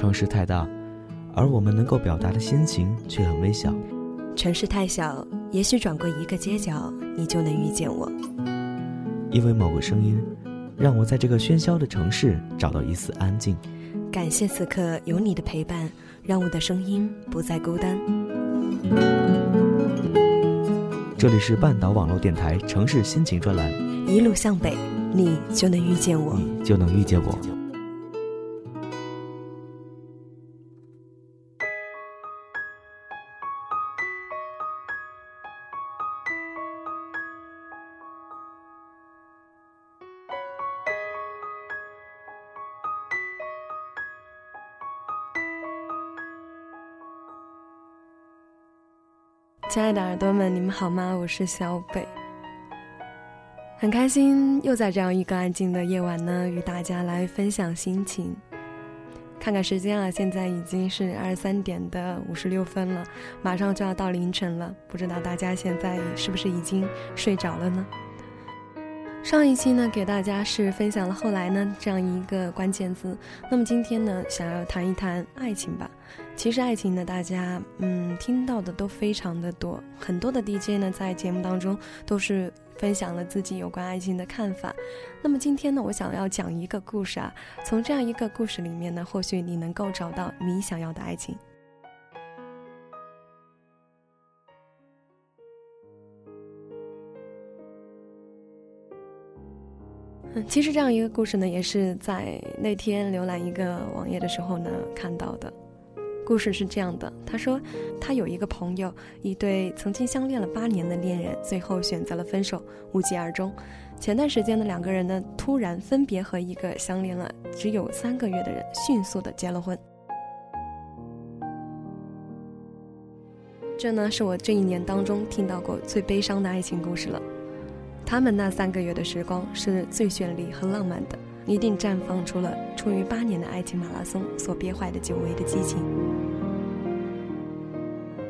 城市太大，而我们能够表达的心情却很微小。城市太小，也许转过一个街角，你就能遇见我。因为某个声音，让我在这个喧嚣的城市找到一丝安静。感谢此刻有你的陪伴，让我的声音不再孤单。这里是半岛网络电台城市心情专栏，一路向北，你就能遇见我，你就能遇见我。亲爱的耳朵们，你们好吗？我是小北，很开心又在这样一个安静的夜晚呢，与大家来分享心情。看看时间啊，现在已经是二十三点的五十六分了，马上就要到凌晨了，不知道大家现在是不是已经睡着了呢？上一期呢，给大家是分享了后来呢这样一个关键字。那么今天呢，想要谈一谈爱情吧。其实爱情呢，大家嗯听到的都非常的多，很多的 DJ 呢在节目当中都是分享了自己有关爱情的看法。那么今天呢，我想要讲一个故事啊，从这样一个故事里面呢，或许你能够找到你想要的爱情。嗯其实这样一个故事呢，也是在那天浏览一个网页的时候呢看到的。故事是这样的，他说，他有一个朋友，一对曾经相恋了八年的恋人，最后选择了分手，无疾而终。前段时间的两个人呢，突然分别和一个相恋了只有三个月的人迅速的结了婚。这呢，是我这一年当中听到过最悲伤的爱情故事了。他们那三个月的时光是最绚丽和浪漫的，一定绽放出了出于八年的爱情马拉松所憋坏的久违的激情。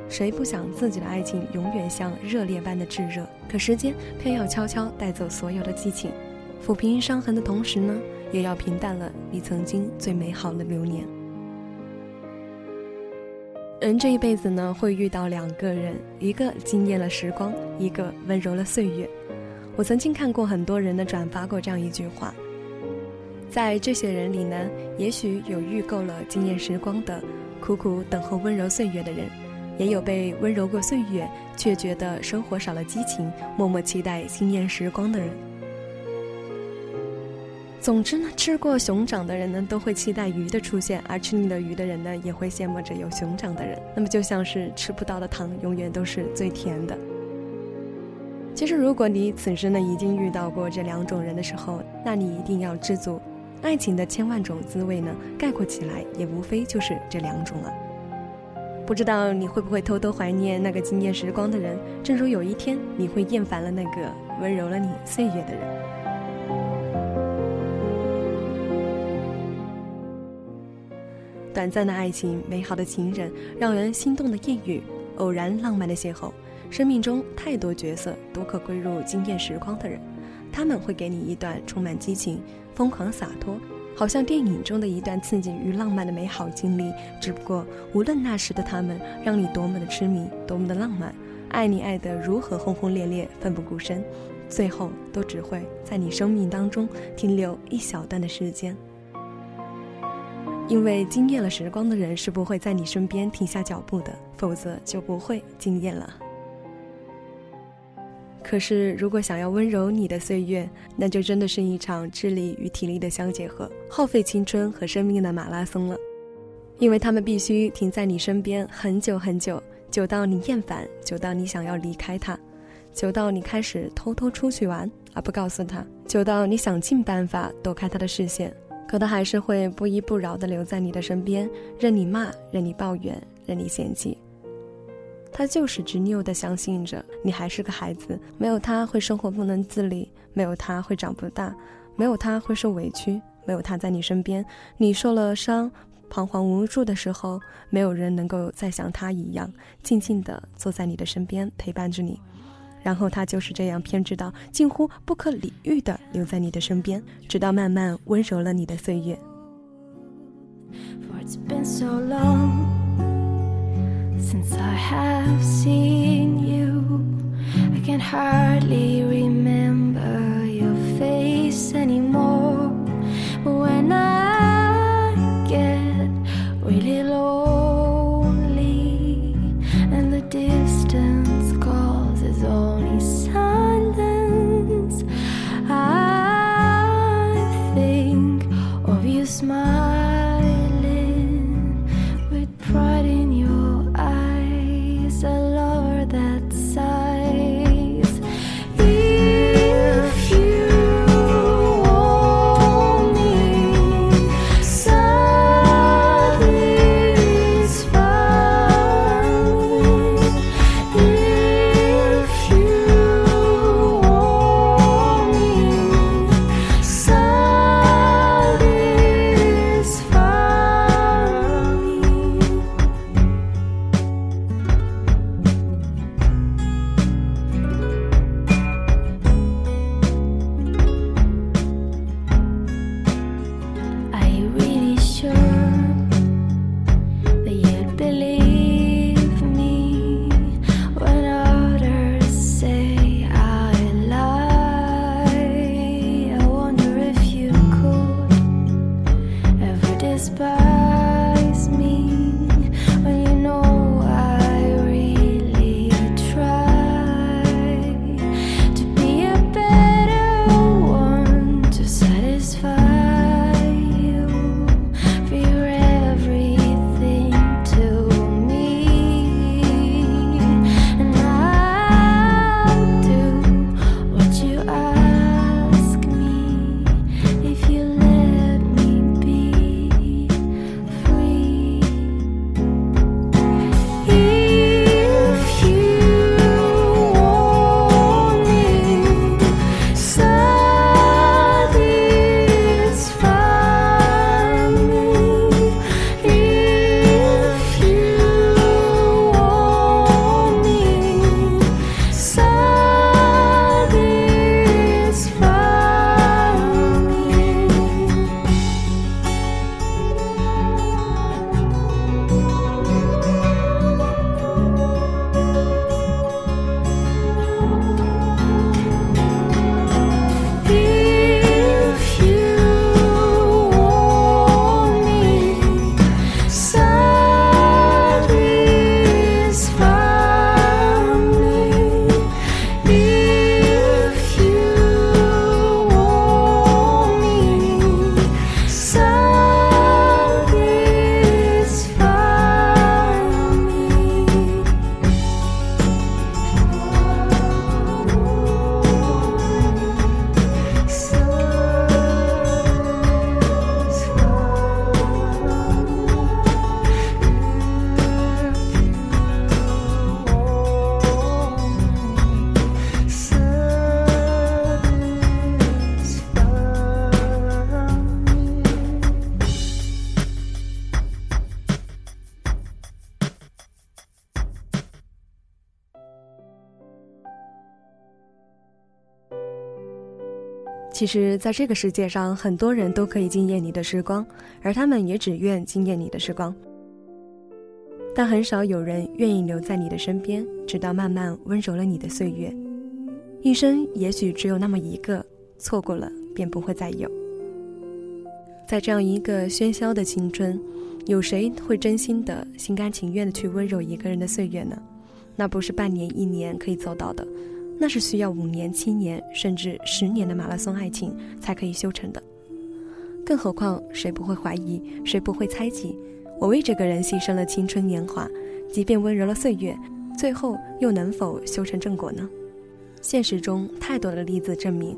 谁不想自己的爱情永远像热烈般的炙热？可时间偏要悄悄带走所有的激情，抚平伤痕的同时呢，也要平淡了你曾经最美好的流年。人这一辈子呢，会遇到两个人，一个惊艳了时光，一个温柔了岁月。我曾经看过很多人的转发过这样一句话，在这些人里呢，也许有遇够了惊艳时光的，苦苦等候温柔岁月的人，也有被温柔过岁月却觉得生活少了激情，默默期待惊艳时光的人。总之呢，吃过熊掌的人呢，都会期待鱼的出现；而吃腻了鱼的人呢，也会羡慕着有熊掌的人。那么就像是吃不到的糖，永远都是最甜的。其实，如果你此时呢已经遇到过这两种人的时候，那你一定要知足。爱情的千万种滋味呢，概括起来也无非就是这两种了。不知道你会不会偷偷怀念那个惊艳时光的人？正如有一天你会厌烦了那个温柔了你岁月的人。短暂的爱情，美好的情人，让人心动的艳遇，偶然浪漫的邂逅。生命中太多角色都可归入惊艳时光的人，他们会给你一段充满激情、疯狂洒脱，好像电影中的一段刺激与浪漫的美好经历。只不过，无论那时的他们让你多么的痴迷，多么的浪漫，爱你爱得如何轰轰烈烈、奋不顾身，最后都只会在你生命当中停留一小段的时间。因为惊艳了时光的人是不会在你身边停下脚步的，否则就不会惊艳了。可是，如果想要温柔你的岁月，那就真的是一场智力与体力的相结合，耗费青春和生命的马拉松了。因为他们必须停在你身边很久很久，久到你厌烦，久到你想要离开他，久到你开始偷偷出去玩而不告诉他，久到你想尽办法躲开他的视线，可他还是会不依不饶地留在你的身边，任你骂，任你抱怨，任你嫌弃。他就是执拗地相信着你还是个孩子，没有他会生活不能自理，没有他会长不大，没有他会受委屈，没有他在你身边，你受了伤，彷徨无助的时候，没有人能够再像他一样静静地坐在你的身边陪伴着你。然后他就是这样偏执到近乎不可理喻地留在你的身边，直到慢慢温柔了你的岁月。It's been so long since I have seen you. I can hardly remember 其实，在这个世界上，很多人都可以惊艳你的时光，而他们也只愿惊艳你的时光。但很少有人愿意留在你的身边，直到慢慢温柔了你的岁月。一生也许只有那么一个，错过了便不会再有。在这样一个喧嚣的青春，有谁会真心的、心甘情愿的去温柔一个人的岁月呢？那不是半年、一年可以做到的，那是需要五年、七年甚至十年的马拉松爱情才可以修成的。更何况，谁不会怀疑，谁不会猜忌？我为这个人牺牲了青春年华，即便温柔了岁月，最后又能否修成正果呢？现实中太多的例子证明，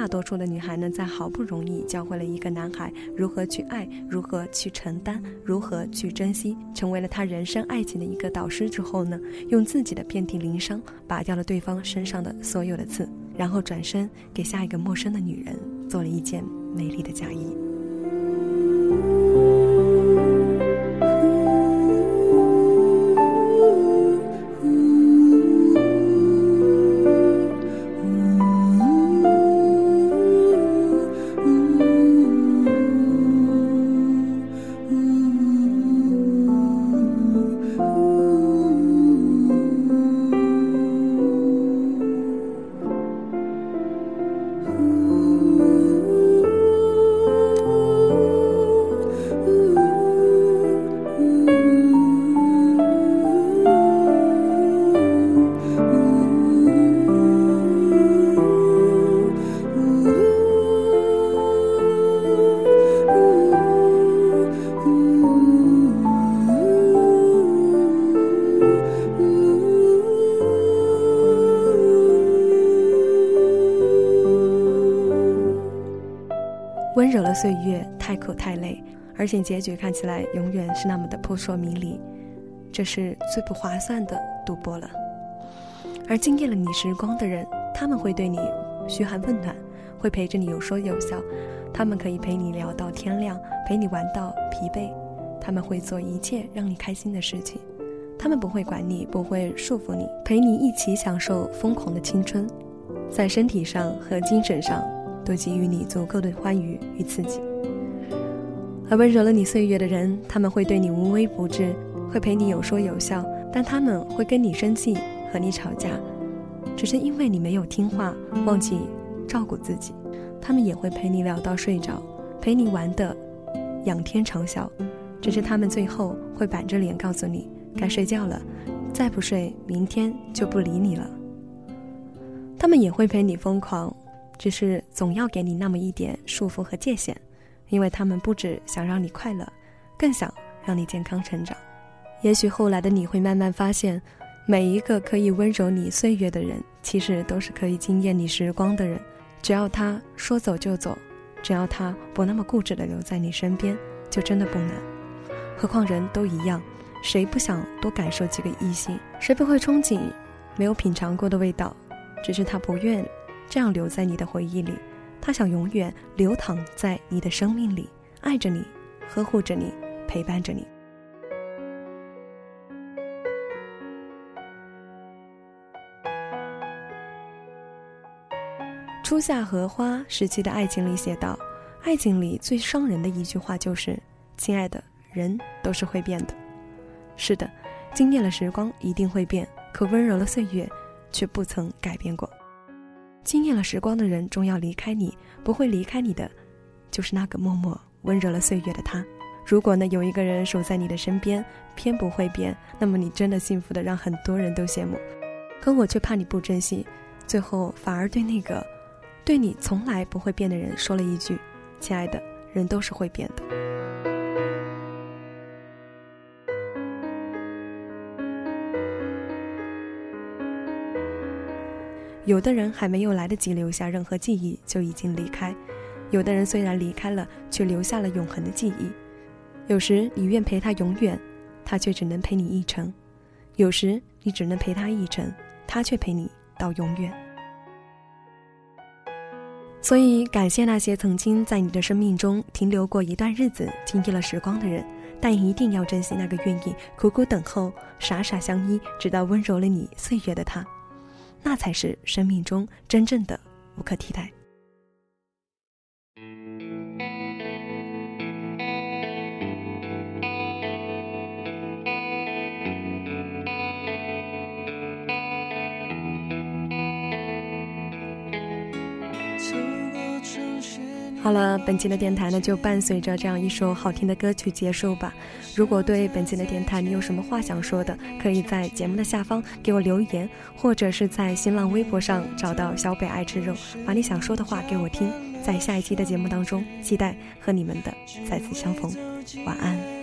大多数的女孩呢，在好不容易教会了一个男孩如何去爱、如何去承担、如何去珍惜，成为了他人生爱情的一个导师之后呢，用自己的遍体鳞伤拔掉了对方身上的所有的刺，然后转身给下一个陌生的女人做了一件美丽的嫁衣。温柔了岁月，太苦太累，而且结局看起来永远是那么的扑朔迷离，这是最不划算的赌博了。而惊艳了你时光的人，他们会对你嘘寒问暖，会陪着你有说有笑，他们可以陪你聊到天亮，陪你玩到疲惫，他们会做一切让你开心的事情，他们不会管你，不会束缚你，陪你一起享受疯狂的青春，在身体上和精神上都给予你足够的欢愉与刺激。而温柔了你岁月的人，他们会对你无微不至，会陪你有说有笑，但他们会跟你生气。和你吵架，只是因为你没有听话，忘记照顾自己。他们也会陪你聊到睡着，陪你玩的仰天长啸，只是他们最后会板着脸告诉你该睡觉了，再不睡，明天就不理你了。他们也会陪你疯狂，只是总要给你那么一点束缚和界限，因为他们不只想让你快乐，更想让你健康成长。也许后来的你会慢慢发现。每一个可以温柔你岁月的人，其实都是可以惊艳你时光的人。只要他说走就走，只要他不那么固执的留在你身边，就真的不难。何况人都一样，谁不想多感受几个异性？谁不会憧憬没有品尝过的味道？只是他不愿这样留在你的回忆里，他想永远流淌在你的生命里，爱着你，呵护着你，陪伴着你。初夏荷花时期的爱情里写道：“爱情里最伤人的一句话就是，亲爱的，人都是会变的。是的，惊艳了时光一定会变，可温柔了岁月，却不曾改变过。惊艳了时光的人终要离开你，不会离开你的，就是那个默默温柔了岁月的他。如果呢，有一个人守在你的身边，偏不会变，那么你真的幸福的让很多人都羡慕。可我却怕你不珍惜，最后反而对那个。”对你从来不会变的人说了一句：“亲爱的，人都是会变的。”有的人还没有来得及留下任何记忆就已经离开，有的人虽然离开了，却留下了永恒的记忆。有时你愿陪他永远，他却只能陪你一程；有时你只能陪他一程，他却陪你到永远。所以，感谢那些曾经在你的生命中停留过一段日子、经历了时光的人，但一定要珍惜那个愿意苦苦等候、傻傻相依，直到温柔了你岁月的他，那才是生命中真正的无可替代。好了，本期的电台呢就伴随着这样一首好听的歌曲结束吧。如果对本期的电台你有什么话想说的，可以在节目的下方给我留言，或者是在新浪微博上找到小北爱吃肉，把你想说的话给我听。在下一期的节目当中，期待和你们的再次相逢。晚安。